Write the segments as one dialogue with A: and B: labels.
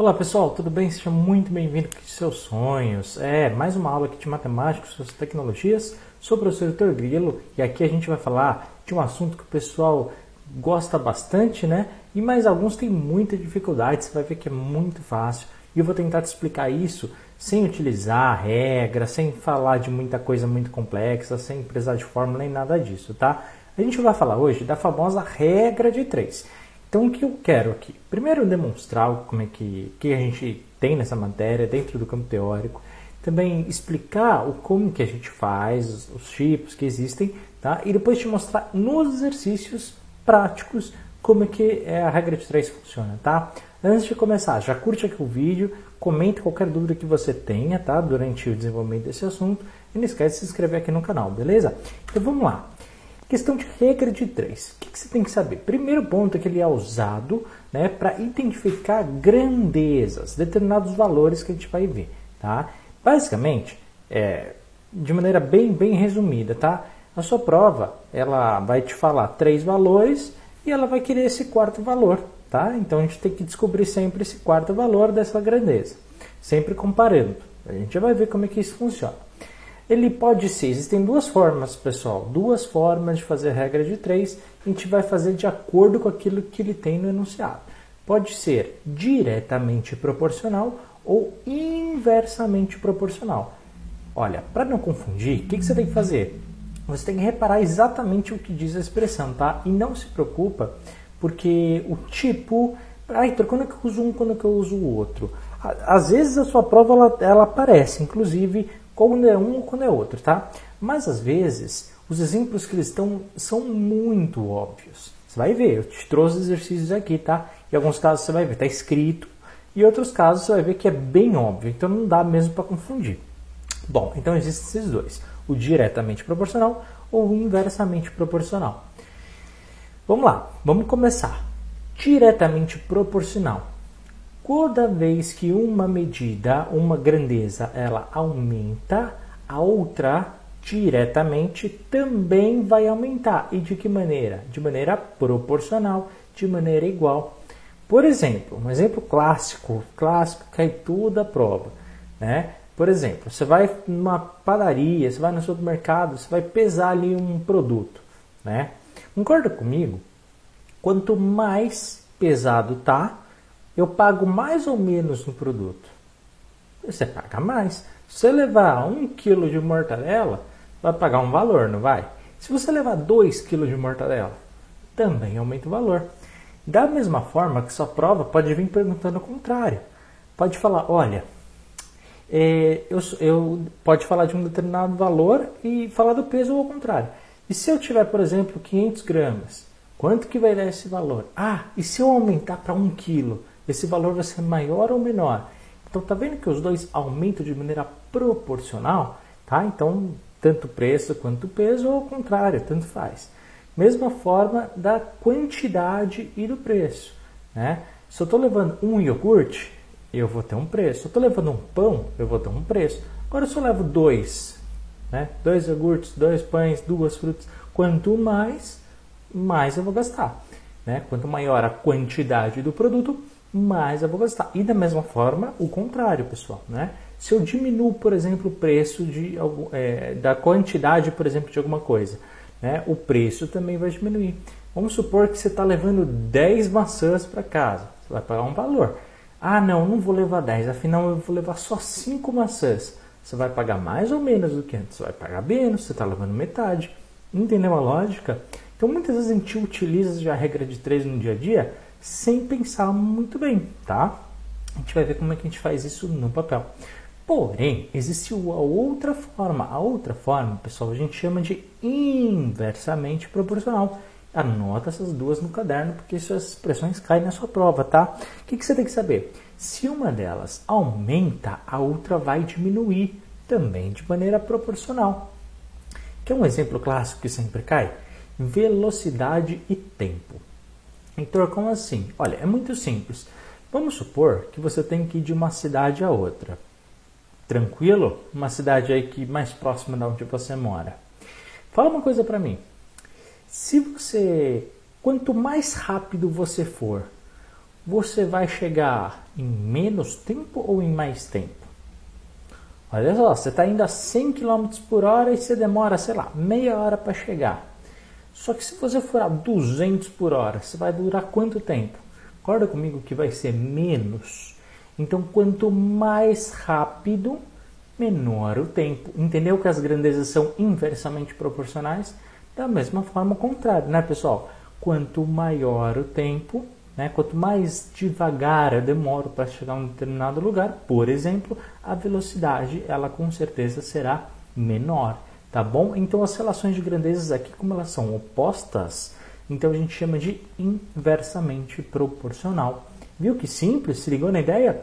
A: Olá pessoal, tudo bem? Seja muito bem-vindo de seus sonhos. É, mais uma aula aqui de matemática, suas tecnologias, sou o professor Dr. Grilo e aqui a gente vai falar de um assunto que o pessoal gosta bastante, né? E mais alguns têm muita dificuldade, você vai ver que é muito fácil. E eu vou tentar te explicar isso sem utilizar regra, sem falar de muita coisa muito complexa, sem precisar de fórmula nem nada disso, tá? A gente vai falar hoje da famosa regra de três. Então, o que eu quero aqui? Primeiro, demonstrar como é que, que a gente tem nessa matéria dentro do campo teórico. Também explicar o como que a gente faz, os tipos que existem, tá? E depois te mostrar nos exercícios práticos como é que é a regra de três funciona, tá? Antes de começar, já curte aqui o vídeo, comente qualquer dúvida que você tenha, tá? Durante o desenvolvimento desse assunto. E não esquece de se inscrever aqui no canal, beleza? Então vamos lá. Questão de regra de três. O que, que você tem que saber? Primeiro ponto é que ele é usado né, para identificar grandezas, determinados valores que a gente vai ver. Tá? Basicamente, é, de maneira bem, bem resumida, tá? a sua prova ela vai te falar três valores e ela vai querer esse quarto valor. Tá? Então a gente tem que descobrir sempre esse quarto valor dessa grandeza, sempre comparando. A gente já vai ver como é que isso funciona. Ele pode ser, existem duas formas, pessoal, duas formas de fazer regra de três. A gente vai fazer de acordo com aquilo que ele tem no enunciado. Pode ser diretamente proporcional ou inversamente proporcional. Olha, para não confundir, o que, que você tem que fazer? Você tem que reparar exatamente o que diz a expressão, tá? E não se preocupa, porque o tipo. Ah, Heitor, quando é que eu uso um, quando é que eu uso o outro? Às vezes a sua prova ela, ela aparece, inclusive quando é um ou quando é outro, tá? Mas às vezes os exemplos que eles estão são muito óbvios. Você vai ver, eu te trouxe exercícios aqui, tá? Em alguns casos você vai ver, tá escrito, e outros casos você vai ver que é bem óbvio, então não dá mesmo para confundir. Bom, então existem esses dois: o diretamente proporcional ou o inversamente proporcional. Vamos lá, vamos começar. Diretamente proporcional. Toda vez que uma medida, uma grandeza, ela aumenta, a outra diretamente também vai aumentar. E de que maneira? De maneira proporcional, de maneira igual. Por exemplo, um exemplo clássico, clássico cai tudo à prova, né? Por exemplo, você vai numa padaria, você vai no supermercado, você vai pesar ali um produto, né? Concorda comigo? Quanto mais pesado tá, eu pago mais ou menos no produto? Você paga mais. Se você levar um quilo de mortadela, vai pagar um valor, não vai? Se você levar 2 kg de mortadela, também aumenta o valor. Da mesma forma que sua prova pode vir perguntando o contrário. Pode falar, olha, é, eu, eu, pode falar de um determinado valor e falar do peso ou ao contrário. E se eu tiver, por exemplo, 500 gramas, quanto que vai dar esse valor? Ah, e se eu aumentar para 1 quilo? Esse valor vai ser maior ou menor. Então tá vendo que os dois aumentam de maneira proporcional, tá? Então tanto preço quanto peso ou ao contrário, tanto faz. Mesma forma da quantidade e do preço, né? Se eu estou levando um iogurte, eu vou ter um preço. Se eu estou levando um pão, eu vou ter um preço. Agora se eu levo dois, né? Dois iogurtes, dois pães, duas frutas, quanto mais, mais eu vou gastar. Né? Quanto maior a quantidade do produto, mais eu vou gastar. E da mesma forma, o contrário, pessoal. Né? Se eu diminuo, por exemplo, o preço de, é, da quantidade, por exemplo, de alguma coisa, né? o preço também vai diminuir. Vamos supor que você está levando 10 maçãs para casa. Você vai pagar um valor. Ah, não, não vou levar 10, afinal eu vou levar só 5 maçãs. Você vai pagar mais ou menos do que antes? Você vai pagar menos, você está levando metade. Entendeu a lógica? Então muitas vezes a gente utiliza a regra de 3 no dia a dia sem pensar muito bem, tá? A gente vai ver como é que a gente faz isso no papel. Porém, existe a outra forma. A outra forma, pessoal, a gente chama de inversamente proporcional. Anota essas duas no caderno, porque essas expressões caem na sua prova, tá? O que, que você tem que saber? Se uma delas aumenta, a outra vai diminuir também de maneira proporcional. Quer um exemplo clássico que sempre cai? Velocidade e tempo. Heitor, como assim? Olha, é muito simples. Vamos supor que você tem que ir de uma cidade a outra. Tranquilo? Uma cidade aí que mais próxima de onde você mora. Fala uma coisa para mim. Se você, quanto mais rápido você for, você vai chegar em menos tempo ou em mais tempo? Olha só, você está indo a 100 km por hora e você demora, sei lá, meia hora para chegar. Só que se você for a 200 por hora, você vai durar quanto tempo? Concorda comigo que vai ser menos. Então, quanto mais rápido, menor o tempo. Entendeu que as grandezas são inversamente proporcionais? Da mesma forma, o contrário, né, pessoal? Quanto maior o tempo, né, quanto mais devagar eu demoro para chegar a um determinado lugar, por exemplo, a velocidade ela com certeza será menor, tá bom? Então as relações de grandezas aqui, como elas são opostas, então a gente chama de inversamente proporcional. Viu que simples? Se ligou na ideia?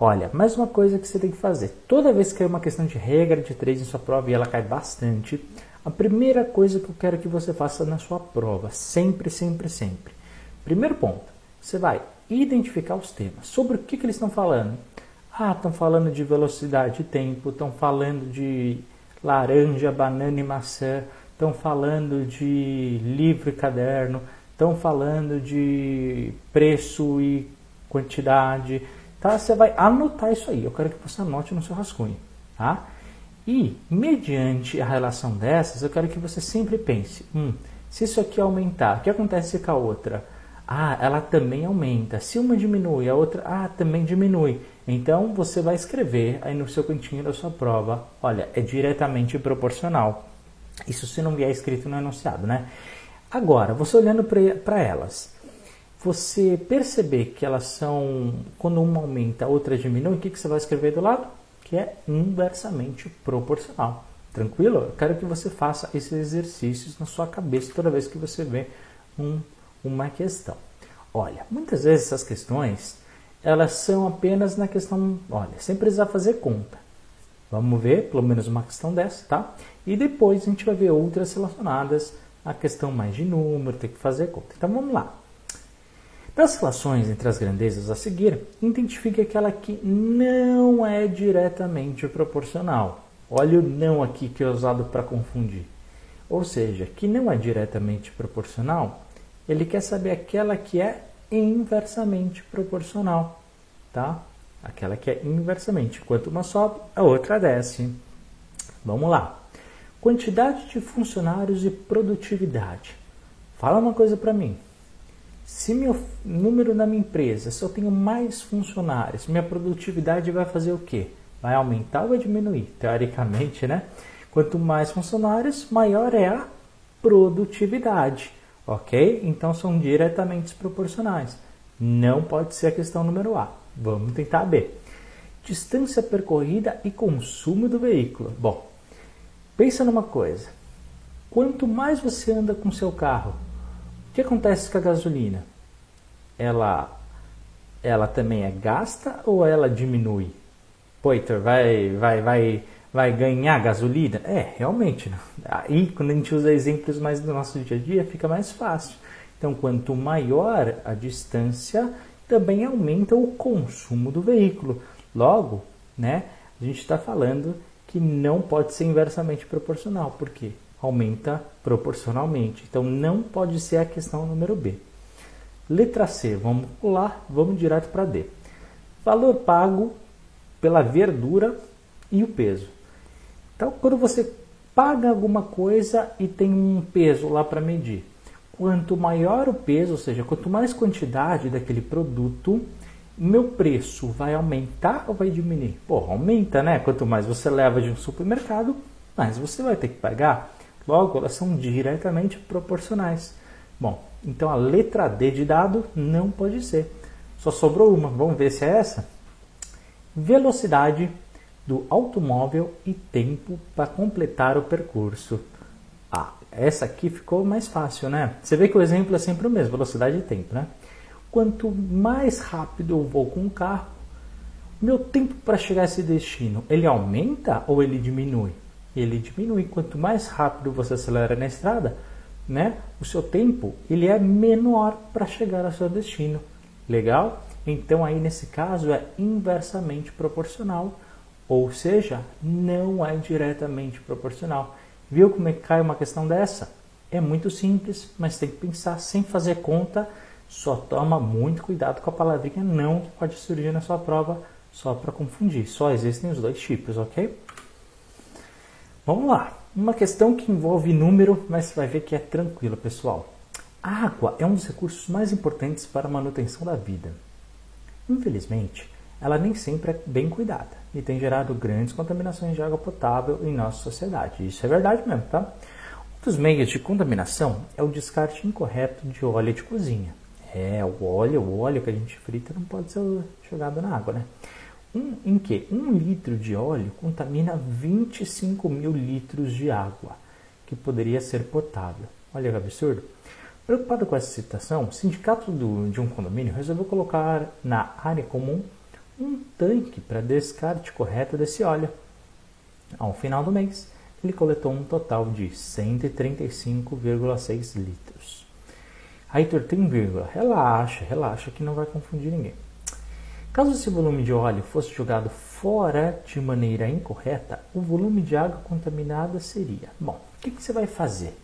A: Olha, mais uma coisa que você tem que fazer. Toda vez que cai uma questão de regra de três em sua prova e ela cai bastante, a primeira coisa que eu quero que você faça na sua prova, sempre, sempre, sempre. Primeiro ponto, você vai identificar os temas. Sobre o que, que eles estão falando? Ah, estão falando de velocidade e tempo, estão falando de laranja, banana e maçã, estão falando de livro e caderno, estão falando de preço e quantidade. Tá? Você vai anotar isso aí. Eu quero que você anote no seu rascunho. Tá? E, mediante a relação dessas, eu quero que você sempre pense: hum, se isso aqui aumentar, o que acontece com a outra? Ah, ela também aumenta. Se uma diminui, a outra, ah, também diminui. Então você vai escrever aí no seu cantinho da sua prova: olha, é diretamente proporcional. Isso se não vier escrito no enunciado, né? Agora, você olhando para elas, você perceber que elas são, quando uma aumenta, a outra diminui, o que, que você vai escrever do lado? que é inversamente proporcional. Tranquilo? Eu quero que você faça esses exercícios na sua cabeça toda vez que você vê um, uma questão. Olha, muitas vezes essas questões elas são apenas na questão, olha, sem precisar fazer conta. Vamos ver pelo menos uma questão dessa, tá? E depois a gente vai ver outras relacionadas à questão mais de número, ter que fazer conta. Então vamos lá. Das relações entre as grandezas a seguir, identifique aquela que não é diretamente proporcional. Olha o não aqui que é usado para confundir. Ou seja, que não é diretamente proporcional, ele quer saber aquela que é inversamente proporcional, tá? Aquela que é inversamente. Quanto uma sobe, a outra desce. Vamos lá. Quantidade de funcionários e produtividade. Fala uma coisa para mim. Se meu número na minha empresa, se eu tenho mais funcionários, minha produtividade vai fazer o quê? Vai aumentar ou vai diminuir? Teoricamente, né? Quanto mais funcionários, maior é a produtividade, ok? Então são diretamente proporcionais. Não pode ser a questão número A. Vamos tentar B. Distância percorrida e consumo do veículo. Bom, pensa numa coisa. Quanto mais você anda com seu carro, o que acontece com a gasolina? Ela, ela também é gasta ou ela diminui? Poiter, vai, vai, vai, vai ganhar gasolina? É, realmente. Né? Aí, quando a gente usa exemplos mais do nosso dia a dia, fica mais fácil. Então, quanto maior a distância, também aumenta o consumo do veículo. Logo, né, a gente está falando que não pode ser inversamente proporcional. Por quê? aumenta proporcionalmente. Então não pode ser a questão número B. Letra C, vamos pular, vamos direto para D. Valor pago pela verdura e o peso. Então, quando você paga alguma coisa e tem um peso lá para medir, quanto maior o peso, ou seja, quanto mais quantidade daquele produto, meu preço vai aumentar ou vai diminuir? Pô, aumenta, né? Quanto mais você leva de um supermercado, mais você vai ter que pagar. Logo, elas são diretamente proporcionais. Bom, então a letra D de dado não pode ser. Só sobrou uma. Vamos ver se é essa? Velocidade do automóvel e tempo para completar o percurso. Ah, essa aqui ficou mais fácil, né? Você vê que o exemplo é sempre o mesmo, velocidade e tempo, né? Quanto mais rápido eu vou com o carro, meu tempo para chegar a esse destino, ele aumenta ou ele diminui? ele diminui. Quanto mais rápido você acelera na estrada, né, o seu tempo ele é menor para chegar ao seu destino. Legal? Então aí nesse caso é inversamente proporcional, ou seja, não é diretamente proporcional. Viu como é que cai uma questão dessa? É muito simples, mas tem que pensar sem fazer conta, Só toma muito cuidado com a palavrinha não que pode surgir na sua prova só para confundir. Só existem os dois tipos, ok? Vamos lá. Uma questão que envolve número, mas você vai ver que é tranquilo, pessoal. A água é um dos recursos mais importantes para a manutenção da vida. Infelizmente, ela nem sempre é bem cuidada e tem gerado grandes contaminações de água potável em nossa sociedade. Isso é verdade mesmo, tá? Um dos meios de contaminação é o descarte incorreto de óleo de cozinha. É, o óleo, o óleo que a gente frita não pode ser jogado na água, né? Um, em que um litro de óleo contamina 25 mil litros de água, que poderia ser potável. Olha que absurdo. Preocupado com essa situação, o sindicato do, de um condomínio resolveu colocar na área comum um tanque para descarte correto desse óleo. Ao final do mês, ele coletou um total de 135,6 litros. Aí tem vírgula. Relaxa, relaxa que não vai confundir ninguém. Caso esse volume de óleo fosse jogado fora de maneira incorreta, o volume de água contaminada seria. Bom, o que, que você vai fazer?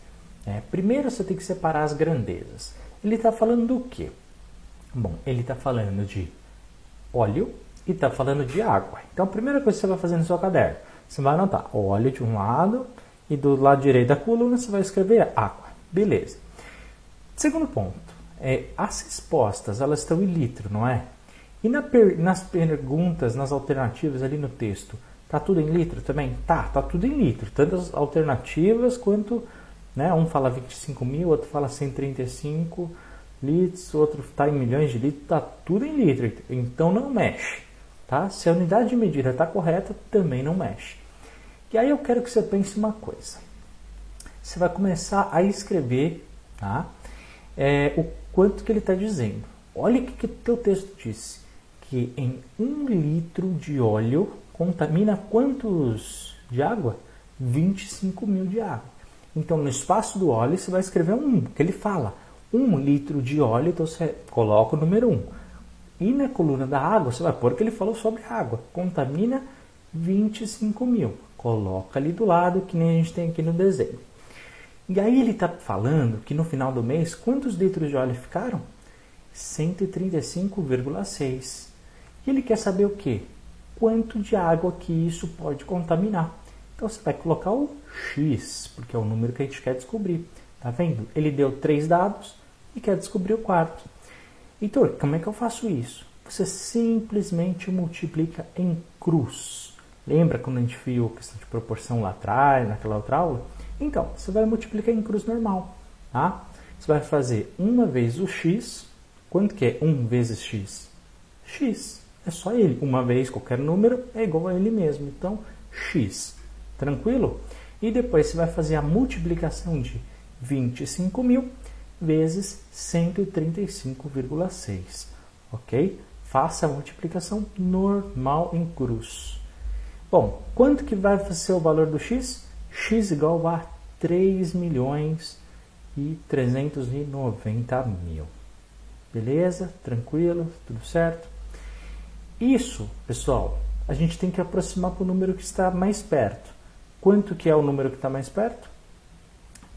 A: É, primeiro você tem que separar as grandezas. Ele está falando do quê? Bom, ele está falando de óleo e está falando de água. Então, a primeira coisa que você vai fazer no seu caderno, você vai anotar óleo de um lado e do lado direito da coluna você vai escrever água. Beleza. Segundo ponto, é, as respostas elas estão em litro, não é? E na per, nas perguntas, nas alternativas ali no texto, tá tudo em litro também? Tá, tá tudo em litro, tanto as alternativas quanto né? Um fala 25 mil, outro fala 135 litros, outro está em milhões de litros, está tudo em litro, então não mexe. Tá? Se a unidade de medida está correta, também não mexe. E aí eu quero que você pense uma coisa. Você vai começar a escrever tá? É, o quanto que ele está dizendo. Olha o que o teu texto disse. Que em um litro de óleo contamina quantos de água? 25 mil de água. Então, no espaço do óleo, você vai escrever um, que ele fala. Um litro de óleo, então você coloca o número um. E na coluna da água, você vai pôr que ele falou sobre água. Contamina 25 mil. Coloca ali do lado, que nem a gente tem aqui no desenho. E aí ele está falando que no final do mês, quantos litros de óleo ficaram? 135,6. E ele quer saber o quê? Quanto de água que isso pode contaminar. Então você vai colocar o X, porque é o número que a gente quer descobrir. Tá vendo? Ele deu três dados e quer descobrir o quarto. Heitor, como é que eu faço isso? Você simplesmente multiplica em cruz. Lembra quando a gente viu a questão de proporção lá atrás, naquela outra aula? Então, você vai multiplicar em cruz normal. Tá? Você vai fazer uma vez o x. Quanto que é 1 vezes x? x. É só ele. Uma vez qualquer número é igual a ele mesmo. Então, x. Tranquilo? E depois você vai fazer a multiplicação de 25 mil vezes 135,6. Ok? Faça a multiplicação normal em cruz. Bom, quanto que vai ser o valor do x? x igual a 3 milhões e 390 mil. Beleza? Tranquilo? Tudo certo? Isso, pessoal, a gente tem que aproximar para o número que está mais perto. Quanto que é o número que está mais perto?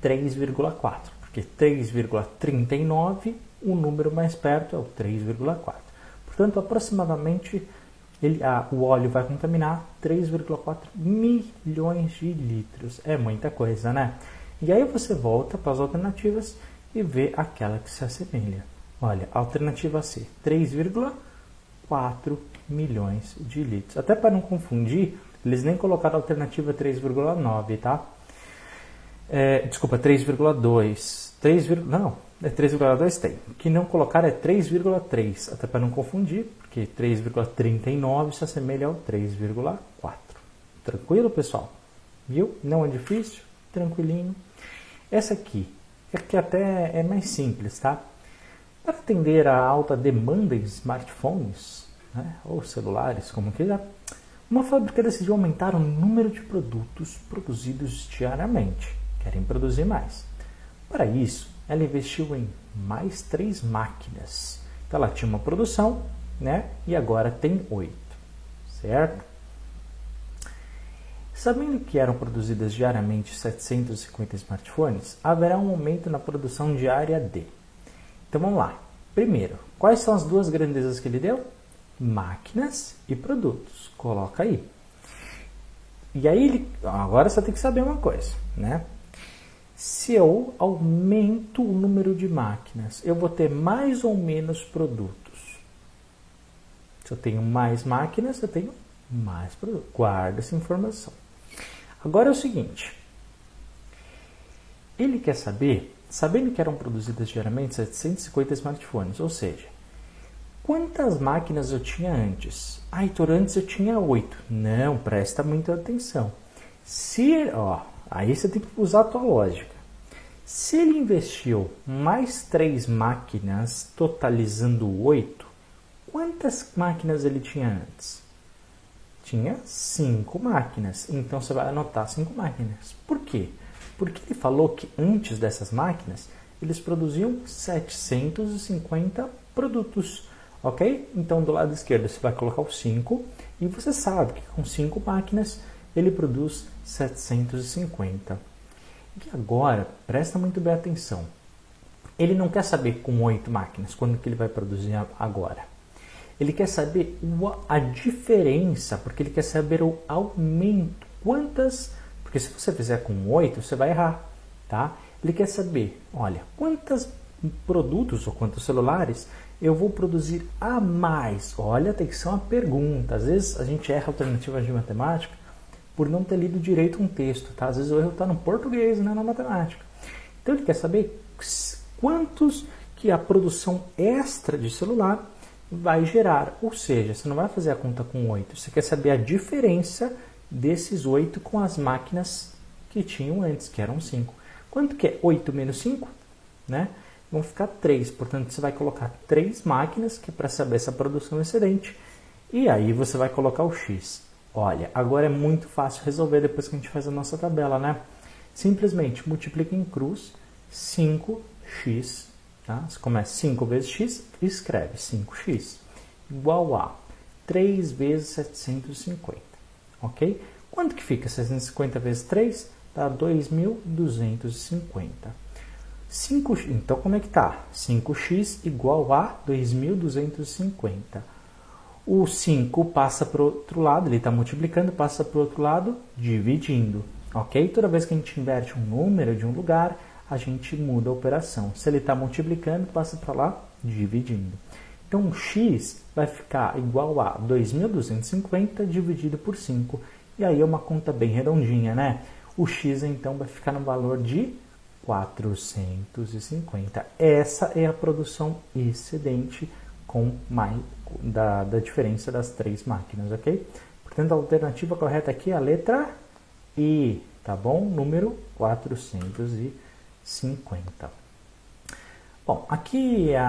A: 3,4, porque 3,39, o número mais perto é o 3,4. Portanto, aproximadamente ele, ah, o óleo vai contaminar 3,4 milhões de litros. É muita coisa, né? E aí você volta para as alternativas e vê aquela que se assemelha. Olha, alternativa C, 3,4 milhões de litros. Até para não confundir, eles nem colocaram a alternativa 3,9, tá? É, desculpa, 3,2. 3, não, é 3,2 tem. O que não colocaram é 3,3, até para não confundir, porque 3,39 se assemelha ao 3,4. Tranquilo, pessoal? Viu? Não é difícil? Tranquilinho. Essa aqui, é que até é mais simples, tá? Para atender a alta demanda em smartphones, né, ou celulares, como quiser, uma fábrica decidiu aumentar o número de produtos produzidos diariamente. Querem produzir mais. Para isso, ela investiu em mais três máquinas. Então, ela tinha uma produção, né? E agora tem oito, certo? Sabendo que eram produzidas diariamente 750 smartphones, haverá um aumento na produção diária de. Então vamos lá. Primeiro, quais são as duas grandezas que ele deu? Máquinas e produtos. Coloca aí. E aí, ele, agora você tem que saber uma coisa, né? Se eu aumento o número de máquinas, eu vou ter mais ou menos produtos. Se eu tenho mais máquinas, eu tenho mais produtos. Guarda essa informação. Agora é o seguinte: ele quer saber, sabendo que eram produzidas diariamente 750 smartphones, ou seja, quantas máquinas eu tinha antes? Ah, Heitor, antes eu tinha 8. Não, presta muita atenção. Se, ó, aí você tem que usar a tua lógica. Se ele investiu mais 3 máquinas, totalizando 8, quantas máquinas ele tinha antes? Tinha 5 máquinas. Então você vai anotar 5 máquinas. Por quê? Porque ele falou que antes dessas máquinas, eles produziam 750 produtos, ok? Então do lado esquerdo você vai colocar o 5 e você sabe que com 5 máquinas ele produz 750. E agora, presta muito bem atenção. Ele não quer saber com 8 máquinas quando que ele vai produzir agora. Ele quer saber a diferença, porque ele quer saber o aumento, quantas porque se você fizer com 8, você vai errar, tá? Ele quer saber, olha, quantos produtos ou quantos celulares eu vou produzir a mais? Olha, atenção à pergunta. Às vezes a gente erra alternativas de matemática por não ter lido direito um texto, tá? Às vezes o erro está no português, não na matemática. Então ele quer saber quantos que a produção extra de celular vai gerar. Ou seja, você não vai fazer a conta com 8, você quer saber a diferença desses 8 com as máquinas que tinham antes, que eram 5. Quanto que é 8 menos 5? Né? Vão ficar 3. Portanto, você vai colocar 3 máquinas, que é para saber essa produção excedente. E aí você vai colocar o x. Olha, agora é muito fácil resolver depois que a gente faz a nossa tabela, né? Simplesmente multiplica em cruz 5x. Tá? Você começa 5 vezes x escreve 5x igual a 3 vezes 750 ok? Quanto que fica 650 vezes 3? Dá 2.250. 5, então, como é que tá? 5x igual a 2.250. O 5 passa para o outro lado, ele está multiplicando, passa para o outro lado, dividindo. Ok? Toda vez que a gente inverte um número de um lugar, a gente muda a operação. Se ele está multiplicando, passa para lá, dividindo. Então, x vai ficar igual a 2.250 dividido por 5. E aí é uma conta bem redondinha, né? O x, então, vai ficar no valor de 450. Essa é a produção excedente com mais, da, da diferença das três máquinas, ok? Portanto, a alternativa correta aqui é a letra I, tá bom? Número 450. Bom, aqui é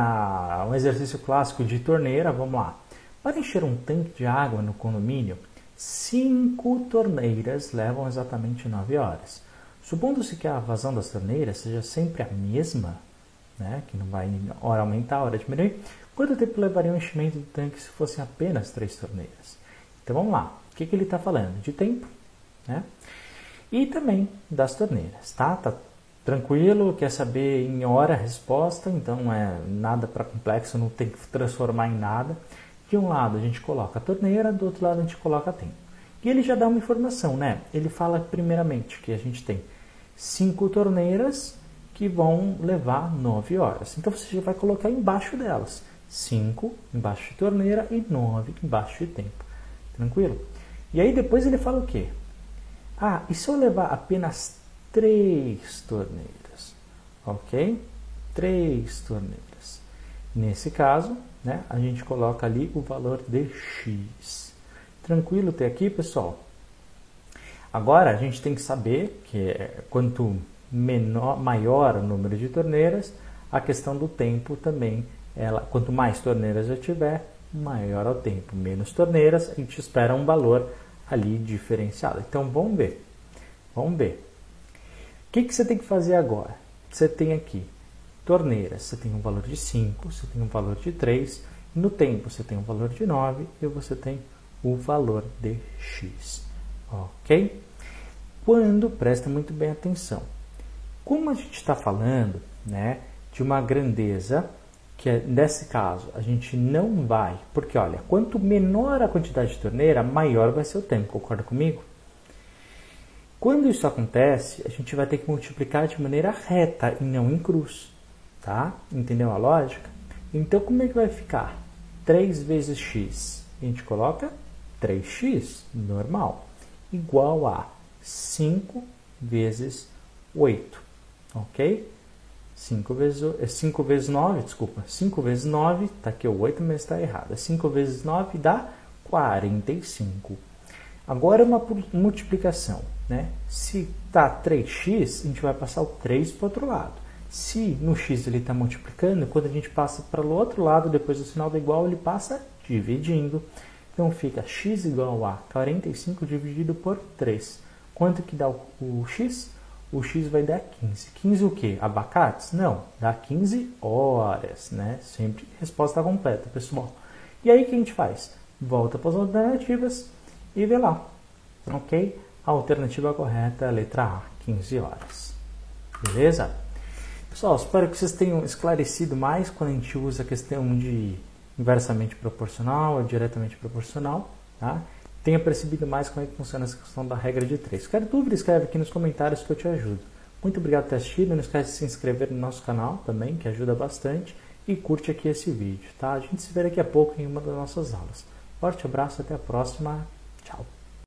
A: um exercício clássico de torneira, vamos lá. Para encher um tanque de água no condomínio, cinco torneiras levam exatamente 9 horas. Supondo-se que a vazão das torneiras seja sempre a mesma, né, que não vai hora aumentar, hora diminuir, quanto tempo levaria o enchimento do tanque se fossem apenas três torneiras? Então vamos lá, o que, que ele está falando? De tempo, né? E também das torneiras, tá? Tá tranquilo, quer saber em hora a resposta, então é nada para complexo, não tem que transformar em nada. De um lado a gente coloca a torneira, do outro lado a gente coloca tempo. E ele já dá uma informação, né? Ele fala primeiramente que a gente tem cinco torneiras que vão levar 9 horas. Então você já vai colocar embaixo delas. 5 embaixo de torneira e 9 embaixo de tempo. Tranquilo? E aí depois ele fala o quê? Ah, e se eu levar apenas três torneiras, ok? Três torneiras. Nesse caso, né, a gente coloca ali o valor de x. Tranquilo até aqui, pessoal? Agora a gente tem que saber que é, quanto menor, maior o número de torneiras, a questão do tempo também, ela, quanto mais torneiras eu tiver, maior é o tempo. Menos torneiras, a gente espera um valor ali diferenciado. Então vamos ver. Vamos ver. O que, que você tem que fazer agora? Você tem aqui torneiras, você tem um valor de 5, você tem um valor de 3, no tempo você tem um valor de 9 e você tem o valor de x. Ok? Quando, presta muito bem atenção, como a gente está falando né, de uma grandeza que é, nesse caso a gente não vai, porque olha, quanto menor a quantidade de torneira, maior vai ser o tempo, concorda comigo? Quando isso acontece, a gente vai ter que multiplicar de maneira reta e não em cruz, tá? Entendeu a lógica? Então como é que vai ficar? 3 vezes x, a gente coloca 3x, normal, igual a 5 vezes 8, ok? 5 vezes, 5 vezes 9, desculpa, 5 vezes 9, está aqui o 8, mas está errado. 5 vezes 9 dá 45. Agora uma multiplicação, né? Se está 3x, a gente vai passar o 3 para o outro lado. Se no x ele está multiplicando, quando a gente passa para o outro lado, depois do sinal do igual, ele passa dividindo. Então fica x igual a 45 dividido por 3. Quanto que dá o, o x? O x vai dar 15. 15 o quê? Abacates? Não, dá 15 horas, né? Sempre resposta completa, pessoal. E aí o que a gente faz? Volta para as alternativas e vê lá, ok? A alternativa correta é a letra A, 15 horas. Beleza? Pessoal, espero que vocês tenham esclarecido mais quando a gente usa a questão de inversamente proporcional ou diretamente proporcional, tá? Tenha percebido mais como é que funciona essa questão da regra de 3. Quer dúvida, escreve aqui nos comentários que eu te ajudo. Muito obrigado por ter assistido, não esquece de se inscrever no nosso canal também, que ajuda bastante, e curte aqui esse vídeo, tá? A gente se vê daqui a pouco em uma das nossas aulas. Forte abraço, até a próxima!